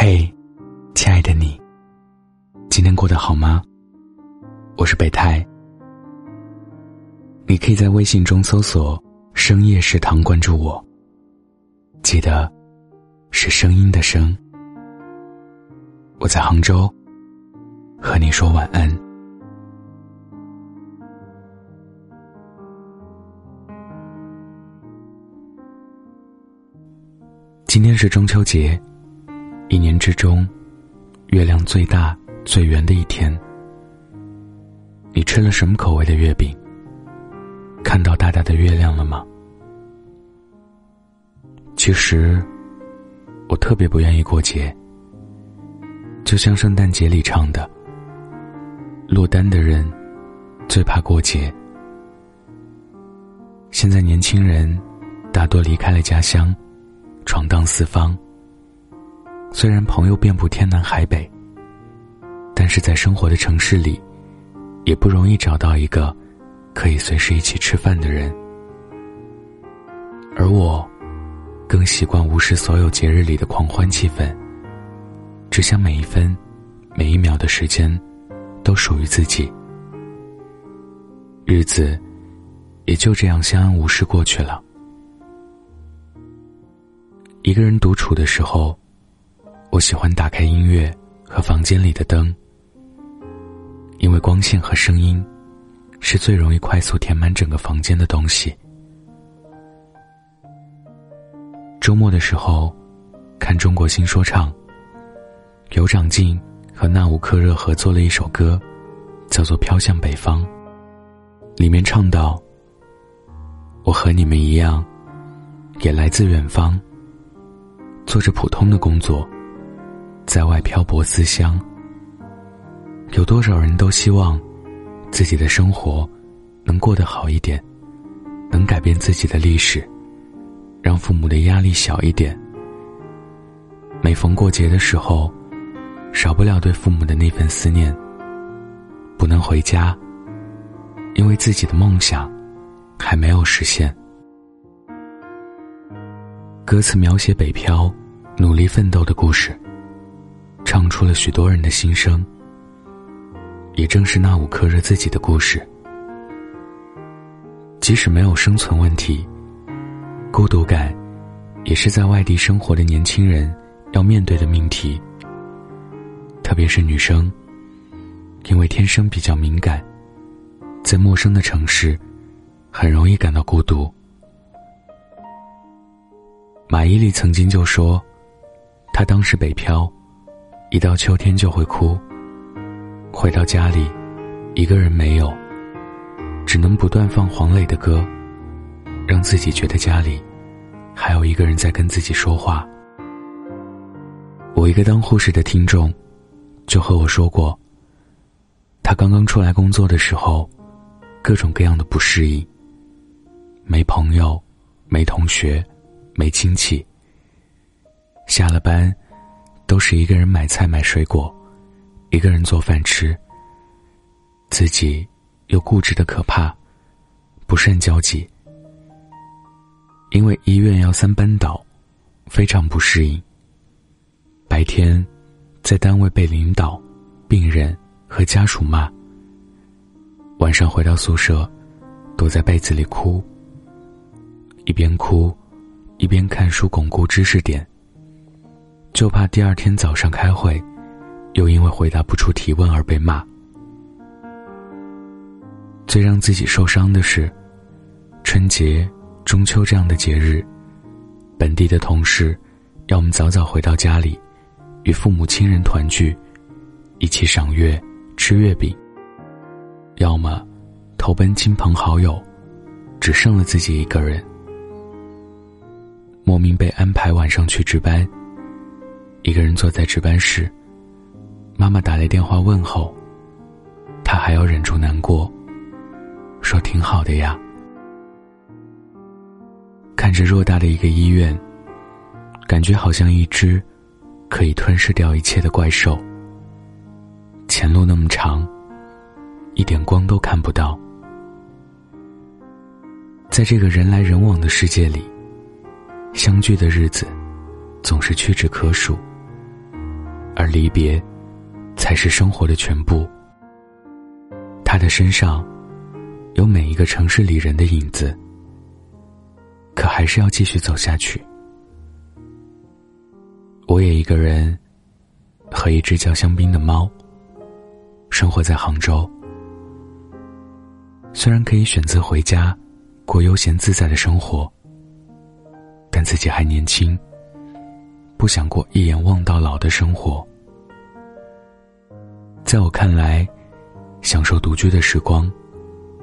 嘿，亲爱的你，今天过得好吗？我是备胎，你可以在微信中搜索“深夜食堂”关注我。记得，是声音的声。我在杭州，和你说晚安。今天是中秋节。一年之中，月亮最大、最圆的一天。你吃了什么口味的月饼？看到大大的月亮了吗？其实，我特别不愿意过节。就像圣诞节里唱的：“落单的人最怕过节。”现在年轻人大多离开了家乡，闯荡四方。虽然朋友遍布天南海北，但是在生活的城市里，也不容易找到一个可以随时一起吃饭的人。而我，更习惯无视所有节日里的狂欢气氛，只想每一分、每一秒的时间都属于自己。日子也就这样相安无事过去了。一个人独处的时候。我喜欢打开音乐和房间里的灯，因为光线和声音是最容易快速填满整个房间的东西。周末的时候，看中国新说唱，有长进和那吾克热合作了一首歌，叫做《飘向北方》，里面唱到：“我和你们一样，也来自远方，做着普通的工作。”在外漂泊思乡，有多少人都希望自己的生活能过得好一点，能改变自己的历史，让父母的压力小一点。每逢过节的时候，少不了对父母的那份思念。不能回家，因为自己的梦想还没有实现。歌词描写北漂、努力奋斗的故事。唱出了许多人的心声，也正是那五颗热自己的故事。即使没有生存问题，孤独感，也是在外地生活的年轻人要面对的命题。特别是女生，因为天生比较敏感，在陌生的城市，很容易感到孤独。马伊琍曾经就说，她当时北漂。一到秋天就会哭。回到家里，一个人没有，只能不断放黄磊的歌，让自己觉得家里还有一个人在跟自己说话。我一个当护士的听众，就和我说过，他刚刚出来工作的时候，各种各样的不适应。没朋友，没同学，没亲戚。下了班。都是一个人买菜买水果，一个人做饭吃。自己又固执的可怕，不善交际。因为医院要三班倒，非常不适应。白天在单位被领导、病人和家属骂，晚上回到宿舍，躲在被子里哭。一边哭，一边看书巩固知识点。就怕第二天早上开会，又因为回答不出提问而被骂。最让自己受伤的是，春节、中秋这样的节日，本地的同事要我们早早回到家里，与父母亲人团聚，一起赏月、吃月饼；要么投奔亲朋好友，只剩了自己一个人，莫名被安排晚上去值班。一个人坐在值班室，妈妈打来电话问候，他还要忍住难过，说挺好的呀。看着偌大的一个医院，感觉好像一只可以吞噬掉一切的怪兽。前路那么长，一点光都看不到。在这个人来人往的世界里，相聚的日子总是屈指可数。而离别，才是生活的全部。他的身上，有每一个城市里人的影子，可还是要继续走下去。我也一个人，和一只叫香槟的猫，生活在杭州。虽然可以选择回家，过悠闲自在的生活，但自己还年轻，不想过一眼望到老的生活。在我看来，享受独居的时光，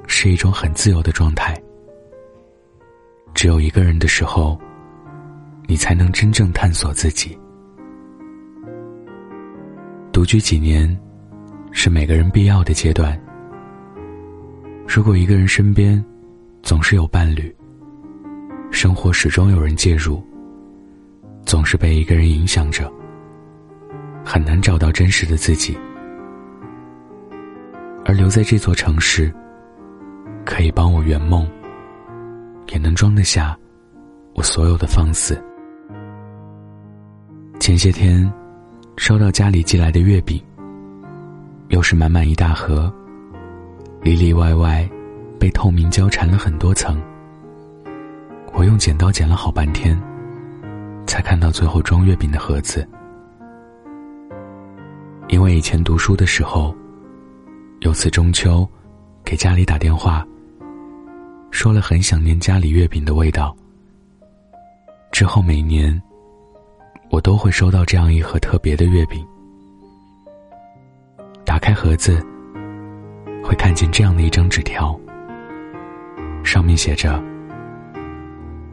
是一种很自由的状态。只有一个人的时候，你才能真正探索自己。独居几年，是每个人必要的阶段。如果一个人身边总是有伴侣，生活始终有人介入，总是被一个人影响着，很难找到真实的自己。而留在这座城市，可以帮我圆梦，也能装得下我所有的放肆。前些天收到家里寄来的月饼，又是满满一大盒。里里外外，被透明胶缠了很多层。我用剪刀剪了好半天，才看到最后装月饼的盒子。因为以前读书的时候，有次中秋，给家里打电话，说了很想念家里月饼的味道。之后每年，我都会收到这样一盒特别的月饼。打开盒子。会看见这样的一张纸条，上面写着：“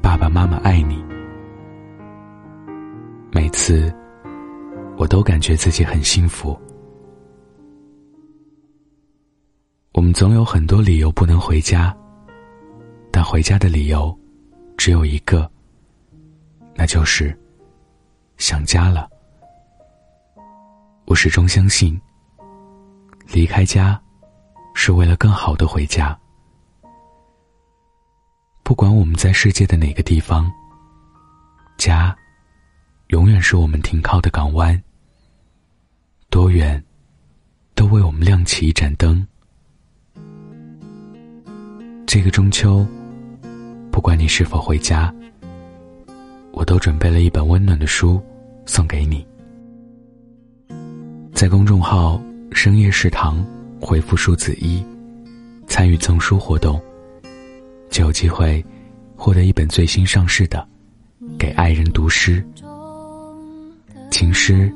爸爸妈妈爱你。”每次，我都感觉自己很幸福。我们总有很多理由不能回家，但回家的理由只有一个，那就是想家了。我始终相信，离开家。是为了更好的回家。不管我们在世界的哪个地方，家，永远是我们停靠的港湾。多远，都为我们亮起一盏灯。这个中秋，不管你是否回家，我都准备了一本温暖的书送给你。在公众号“深夜食堂”。回复数字一，参与赠书活动，就有机会获得一本最新上市的《给爱人读诗》。情诗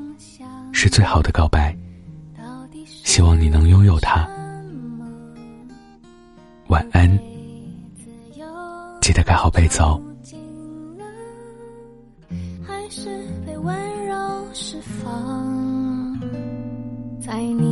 是最好的告白，希望你能拥有它。晚安，记得盖好被子哦。在你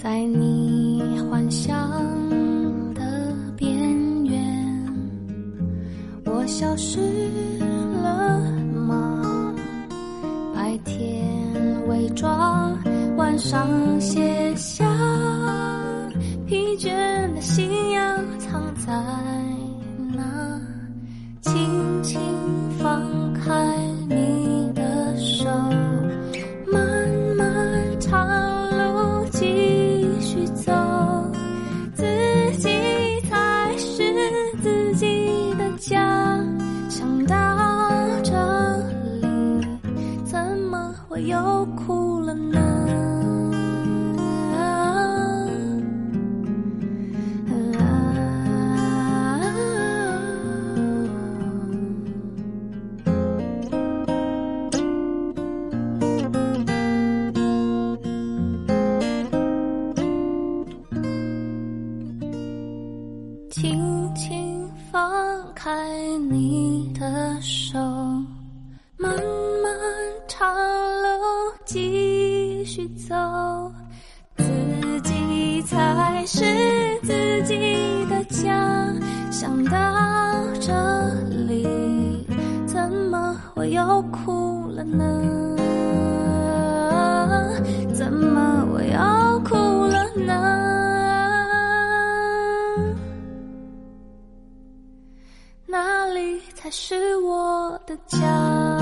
在你幻想的边缘，我消失了吗？白天伪装。晚上卸下我又哭了呢？轻轻放开你的手是自己的家。想到这里，怎么我又哭了呢？怎么我又哭了呢？哪里才是我的家？